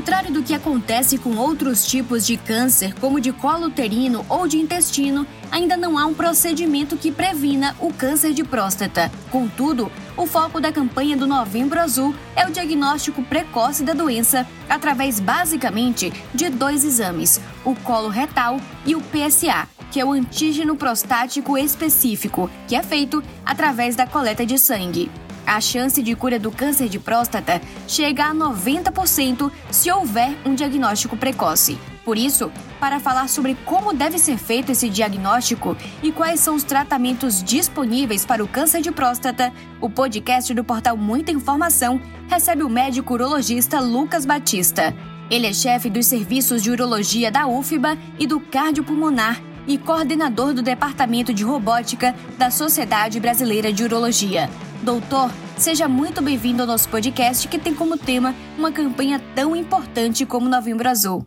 contrário do que acontece com outros tipos de câncer, como de colo uterino ou de intestino, ainda não há um procedimento que previna o câncer de próstata. Contudo, o foco da campanha do Novembro Azul é o diagnóstico precoce da doença através basicamente de dois exames: o colo retal e o PSA, que é o antígeno prostático específico, que é feito através da coleta de sangue a chance de cura do câncer de próstata chega a 90% se houver um diagnóstico precoce. Por isso, para falar sobre como deve ser feito esse diagnóstico e quais são os tratamentos disponíveis para o câncer de próstata, o podcast do portal Muita Informação recebe o médico urologista Lucas Batista. Ele é chefe dos serviços de urologia da UFBA e do cardiopulmonar e coordenador do Departamento de Robótica da Sociedade Brasileira de Urologia. Doutor, seja muito bem-vindo ao nosso podcast que tem como tema uma campanha tão importante como Novembro Azul.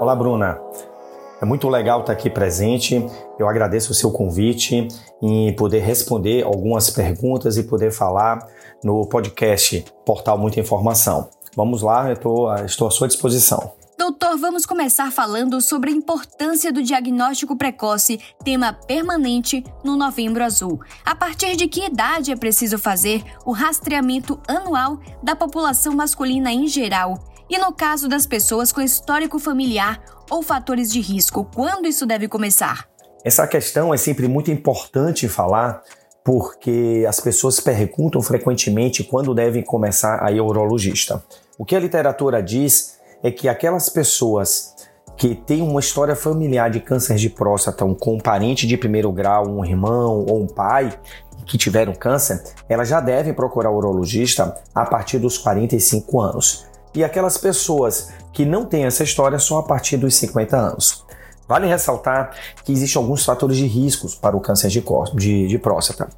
Olá, Bruna. É muito legal estar aqui presente. Eu agradeço o seu convite em poder responder algumas perguntas e poder falar no podcast Portal Muita Informação. Vamos lá, estou à sua disposição. Doutor, vamos começar falando sobre a importância do diagnóstico precoce, tema permanente no Novembro Azul. A partir de que idade é preciso fazer o rastreamento anual da população masculina em geral? E no caso das pessoas com histórico familiar ou fatores de risco, quando isso deve começar? Essa questão é sempre muito importante falar porque as pessoas perguntam frequentemente quando devem começar a ir ao urologista. O que a literatura diz é que aquelas pessoas que têm uma história familiar de câncer de próstata, um, com um parente de primeiro grau, um irmão ou um pai que tiveram câncer, elas já devem procurar o urologista a partir dos 45 anos. E aquelas pessoas que não têm essa história só a partir dos 50 anos. Vale ressaltar que existem alguns fatores de riscos para o câncer de, de, de próstata.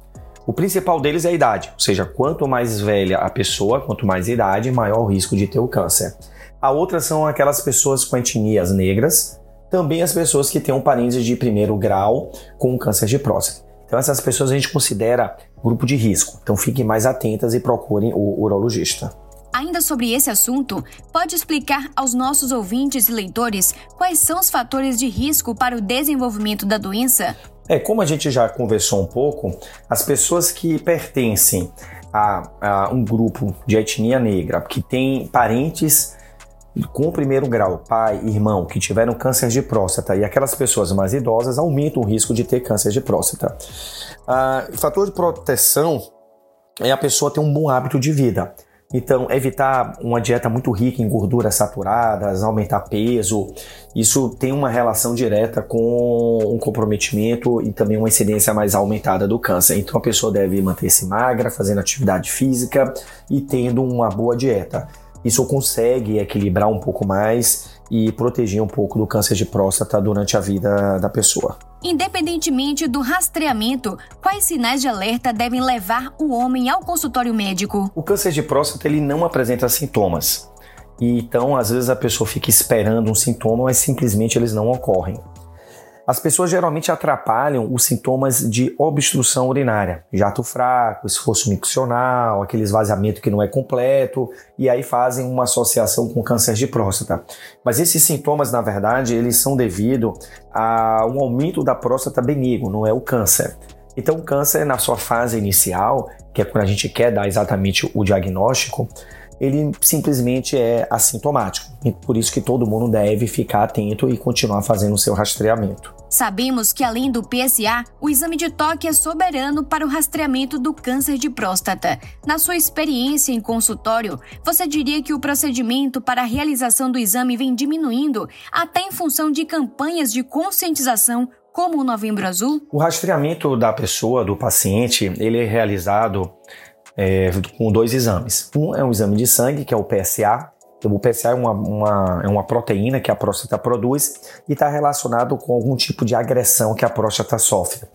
O principal deles é a idade, ou seja, quanto mais velha a pessoa, quanto mais idade, maior o risco de ter o câncer. A outra são aquelas pessoas com etnias negras, também as pessoas que têm um parente de primeiro grau com câncer de próstata. Então essas pessoas a gente considera grupo de risco. Então fiquem mais atentas e procurem o urologista. Ainda sobre esse assunto, pode explicar aos nossos ouvintes e leitores quais são os fatores de risco para o desenvolvimento da doença? É, como a gente já conversou um pouco, as pessoas que pertencem a, a um grupo de etnia negra, que tem parentes com o primeiro grau, pai irmão, que tiveram câncer de próstata e aquelas pessoas mais idosas aumentam o risco de ter câncer de próstata. Ah, fator de proteção é a pessoa ter um bom hábito de vida. Então, evitar uma dieta muito rica em gorduras saturadas, aumentar peso, isso tem uma relação direta com um comprometimento e também uma incidência mais aumentada do câncer. Então, a pessoa deve manter-se magra, fazendo atividade física e tendo uma boa dieta. Isso consegue equilibrar um pouco mais e proteger um pouco do câncer de próstata durante a vida da pessoa. Independentemente do rastreamento, quais sinais de alerta devem levar o homem ao consultório médico? O câncer de próstata ele não apresenta sintomas. E então, às vezes a pessoa fica esperando um sintoma, mas simplesmente eles não ocorrem. As pessoas geralmente atrapalham os sintomas de obstrução urinária, jato fraco, esforço miccional, aquele esvaziamento que não é completo, e aí fazem uma associação com câncer de próstata. Mas esses sintomas, na verdade, eles são devido a um aumento da próstata benigno, não é o câncer. Então, o câncer, na sua fase inicial, que é quando a gente quer dar exatamente o diagnóstico, ele simplesmente é assintomático. E por isso que todo mundo deve ficar atento e continuar fazendo o seu rastreamento. Sabemos que além do PSA, o exame de toque é soberano para o rastreamento do câncer de próstata. Na sua experiência em consultório, você diria que o procedimento para a realização do exame vem diminuindo até em função de campanhas de conscientização como o Novembro Azul? O rastreamento da pessoa, do paciente, ele é realizado é, com dois exames. Um é um exame de sangue, que é o PSA. Então, o PSA é uma, uma, é uma proteína que a próstata produz e está relacionado com algum tipo de agressão que a próstata sofre.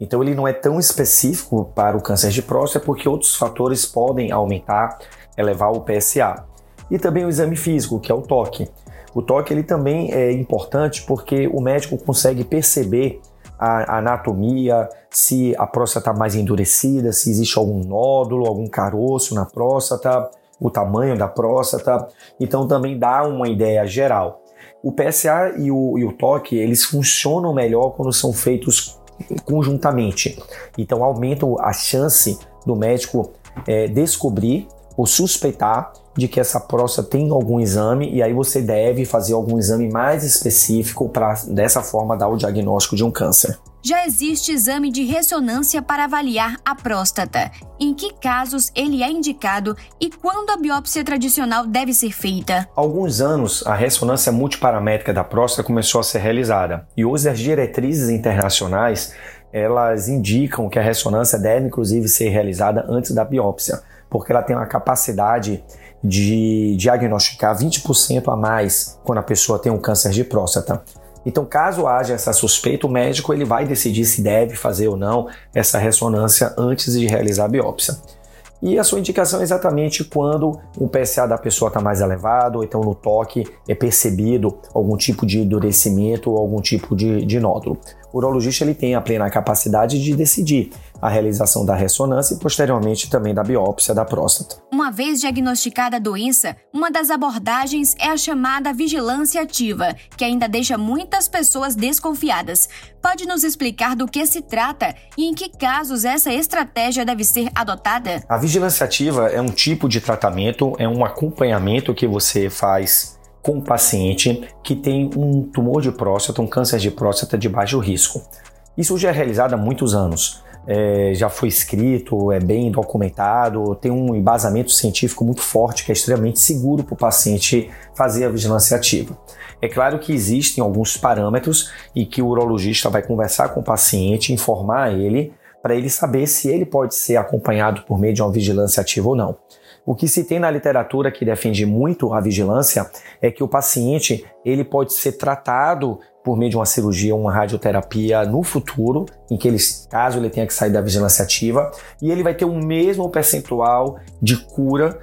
Então ele não é tão específico para o câncer de próstata porque outros fatores podem aumentar, elevar o PSA. E também o exame físico, que é o toque. O toque ele também é importante porque o médico consegue perceber a anatomia, se a próstata está mais endurecida, se existe algum nódulo, algum caroço na próstata, o tamanho da próstata. Então também dá uma ideia geral. O PSA e o, e o toque, eles funcionam melhor quando são feitos conjuntamente. Então aumentam a chance do médico é, descobrir ou suspeitar de que essa próstata tem algum exame e aí você deve fazer algum exame mais específico para dessa forma dar o diagnóstico de um câncer. Já existe exame de ressonância para avaliar a próstata. Em que casos ele é indicado e quando a biópsia tradicional deve ser feita? Há alguns anos, a ressonância multiparamétrica da próstata começou a ser realizada e hoje as diretrizes internacionais elas indicam que a ressonância deve inclusive ser realizada antes da biópsia, porque ela tem uma capacidade de diagnosticar 20% a mais quando a pessoa tem um câncer de próstata. Então, caso haja essa suspeita, o médico ele vai decidir se deve fazer ou não essa ressonância antes de realizar a biópsia. E a sua indicação é exatamente quando o PSA da pessoa está mais elevado, ou então no toque é percebido algum tipo de endurecimento ou algum tipo de, de nódulo. O urologista ele tem a plena capacidade de decidir a realização da ressonância e posteriormente também da biópsia da próstata. Uma vez diagnosticada a doença, uma das abordagens é a chamada vigilância ativa, que ainda deixa muitas pessoas desconfiadas. Pode nos explicar do que se trata e em que casos essa estratégia deve ser adotada? A vigilância ativa é um tipo de tratamento, é um acompanhamento que você faz com um paciente que tem um tumor de próstata, um câncer de próstata de baixo risco. Isso já é realizado há muitos anos. É, já foi escrito, é bem documentado, tem um embasamento científico muito forte que é extremamente seguro para o paciente fazer a vigilância ativa. É claro que existem alguns parâmetros e que o urologista vai conversar com o paciente, informar ele para ele saber se ele pode ser acompanhado por meio de uma vigilância ativa ou não. O que se tem na literatura que defende muito a vigilância é que o paciente ele pode ser tratado por meio de uma cirurgia, uma radioterapia no futuro, em que ele, caso ele tenha que sair da vigilância ativa, e ele vai ter o mesmo percentual de cura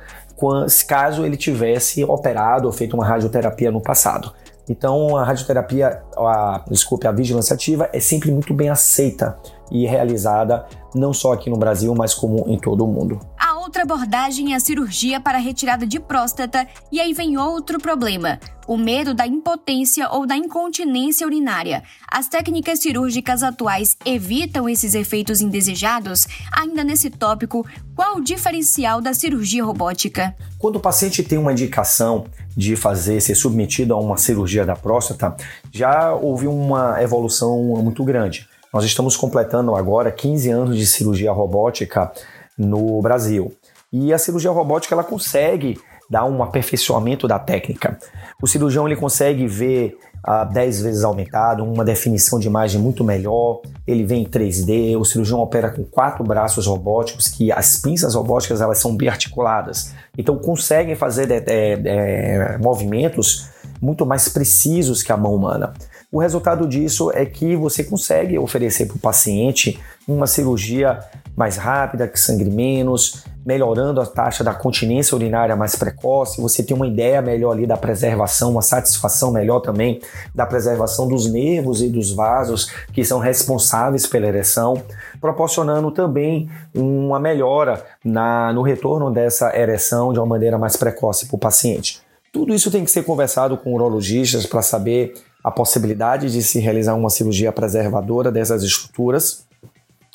caso ele tivesse operado ou feito uma radioterapia no passado. Então, a radioterapia, a, desculpe, a vigilância ativa é sempre muito bem aceita e realizada não só aqui no Brasil, mas como em todo o mundo. Outra abordagem é a cirurgia para retirada de próstata, e aí vem outro problema: o medo da impotência ou da incontinência urinária. As técnicas cirúrgicas atuais evitam esses efeitos indesejados? Ainda nesse tópico, qual o diferencial da cirurgia robótica? Quando o paciente tem uma indicação de fazer ser submetido a uma cirurgia da próstata, já houve uma evolução muito grande. Nós estamos completando agora 15 anos de cirurgia robótica no Brasil. E a cirurgia robótica ela consegue dar um aperfeiçoamento da técnica. O cirurgião ele consegue ver a 10 vezes aumentado, uma definição de imagem muito melhor, ele vem em 3D, o cirurgião opera com quatro braços robóticos, que as pinças robóticas elas são bem articuladas, então conseguem fazer é, é, movimentos muito mais precisos que a mão humana. O resultado disso é que você consegue oferecer para o paciente uma cirurgia mais rápida, que sangre menos, melhorando a taxa da continência urinária mais precoce, você tem uma ideia melhor ali da preservação, uma satisfação melhor também da preservação dos nervos e dos vasos que são responsáveis pela ereção, proporcionando também uma melhora na, no retorno dessa ereção de uma maneira mais precoce para o paciente. Tudo isso tem que ser conversado com urologistas para saber a possibilidade de se realizar uma cirurgia preservadora dessas estruturas,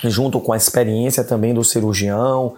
junto com a experiência também do cirurgião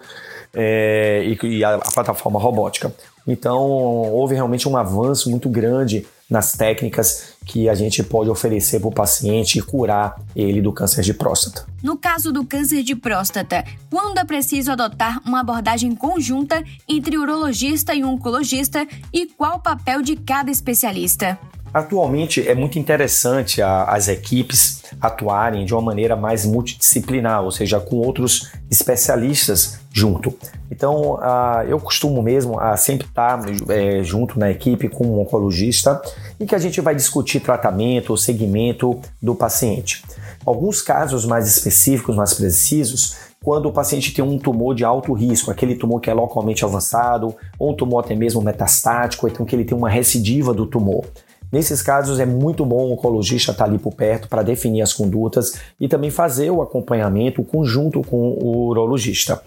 é, e, e a, a plataforma robótica. Então, houve realmente um avanço muito grande nas técnicas que a gente pode oferecer para o paciente e curar ele do câncer de próstata. No caso do câncer de próstata, quando é preciso adotar uma abordagem conjunta entre urologista e oncologista e qual o papel de cada especialista? Atualmente é muito interessante a, as equipes atuarem de uma maneira mais multidisciplinar, ou seja, com outros especialistas junto. Então, eu costumo mesmo a sempre estar é, junto na equipe com um oncologista e que a gente vai discutir tratamento, segmento do paciente. Alguns casos mais específicos, mais precisos, quando o paciente tem um tumor de alto risco, aquele tumor que é localmente avançado, ou um tumor até mesmo metastático, então que ele tem uma recidiva do tumor. Nesses casos é muito bom o oncologista estar ali por perto para definir as condutas e também fazer o acompanhamento conjunto com o urologista.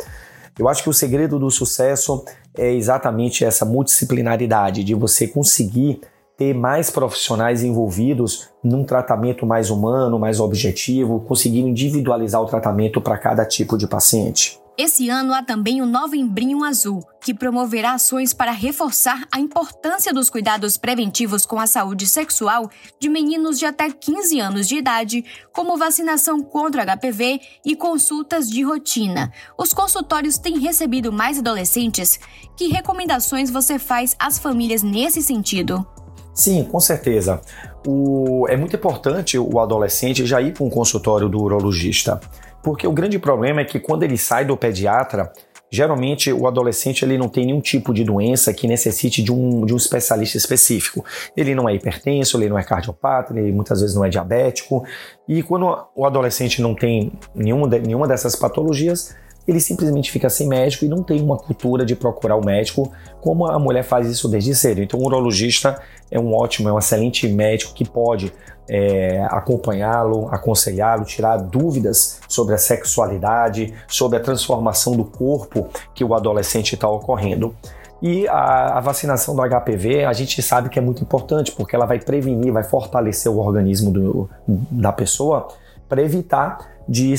Eu acho que o segredo do sucesso é exatamente essa multidisciplinaridade de você conseguir ter mais profissionais envolvidos num tratamento mais humano, mais objetivo, conseguindo individualizar o tratamento para cada tipo de paciente. Esse ano há também o Novembrinho Azul, que promoverá ações para reforçar a importância dos cuidados preventivos com a saúde sexual de meninos de até 15 anos de idade, como vacinação contra HPV e consultas de rotina. Os consultórios têm recebido mais adolescentes. Que recomendações você faz às famílias nesse sentido? Sim, com certeza. O, é muito importante o adolescente já ir para um consultório do urologista, porque o grande problema é que quando ele sai do pediatra, geralmente o adolescente ele não tem nenhum tipo de doença que necessite de um, de um especialista específico. Ele não é hipertenso, ele não é cardiopata, ele muitas vezes não é diabético. E quando o adolescente não tem nenhuma, nenhuma dessas patologias, ele simplesmente fica sem médico e não tem uma cultura de procurar o médico como a mulher faz isso desde cedo. Então, o urologista é um ótimo, é um excelente médico que pode é, acompanhá-lo, aconselhá-lo, tirar dúvidas sobre a sexualidade, sobre a transformação do corpo que o adolescente está ocorrendo. E a, a, vacinação do HPV a gente sabe que é muito importante porque ela vai prevenir, vai fortalecer o organismo do, da pessoa para evitar de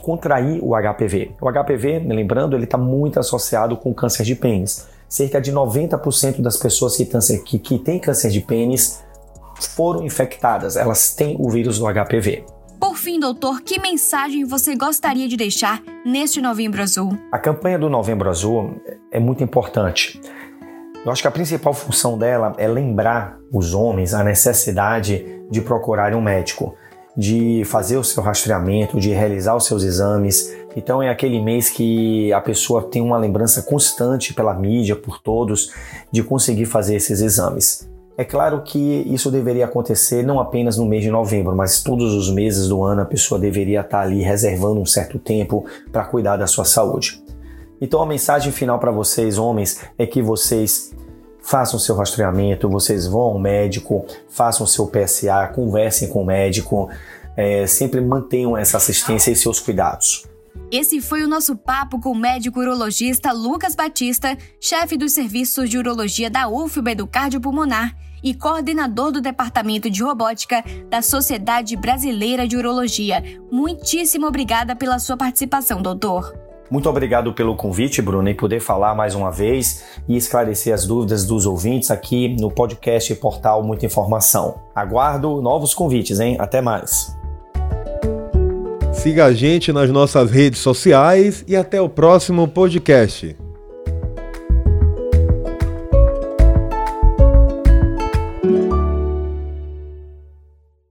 contrair o HPV. O HPV, lembrando, ele está muito associado com câncer de pênis. Cerca de 90% das pessoas que, câncer, que, que têm câncer de pênis foram infectadas, elas têm o vírus do HPV. Por fim, doutor, que mensagem você gostaria de deixar neste Novembro Azul? A campanha do Novembro Azul é muito importante. Eu acho que a principal função dela é lembrar os homens a necessidade de procurarem um médico de fazer o seu rastreamento, de realizar os seus exames. Então é aquele mês que a pessoa tem uma lembrança constante pela mídia, por todos, de conseguir fazer esses exames. É claro que isso deveria acontecer não apenas no mês de novembro, mas todos os meses do ano a pessoa deveria estar ali reservando um certo tempo para cuidar da sua saúde. Então a mensagem final para vocês, homens, é que vocês façam seu rastreamento, vocês vão ao médico, façam seu PSA, conversem com o médico, é, sempre mantenham essa assistência e seus cuidados. Esse foi o nosso papo com o médico urologista Lucas Batista, chefe dos serviços de urologia da UFBA do Cardiopulmonar e coordenador do Departamento de Robótica da Sociedade Brasileira de Urologia. Muitíssimo obrigada pela sua participação, doutor. Muito obrigado pelo convite, Bruno, e poder falar mais uma vez e esclarecer as dúvidas dos ouvintes aqui no podcast e portal Muita Informação. Aguardo novos convites, hein? Até mais. Siga a gente nas nossas redes sociais e até o próximo podcast.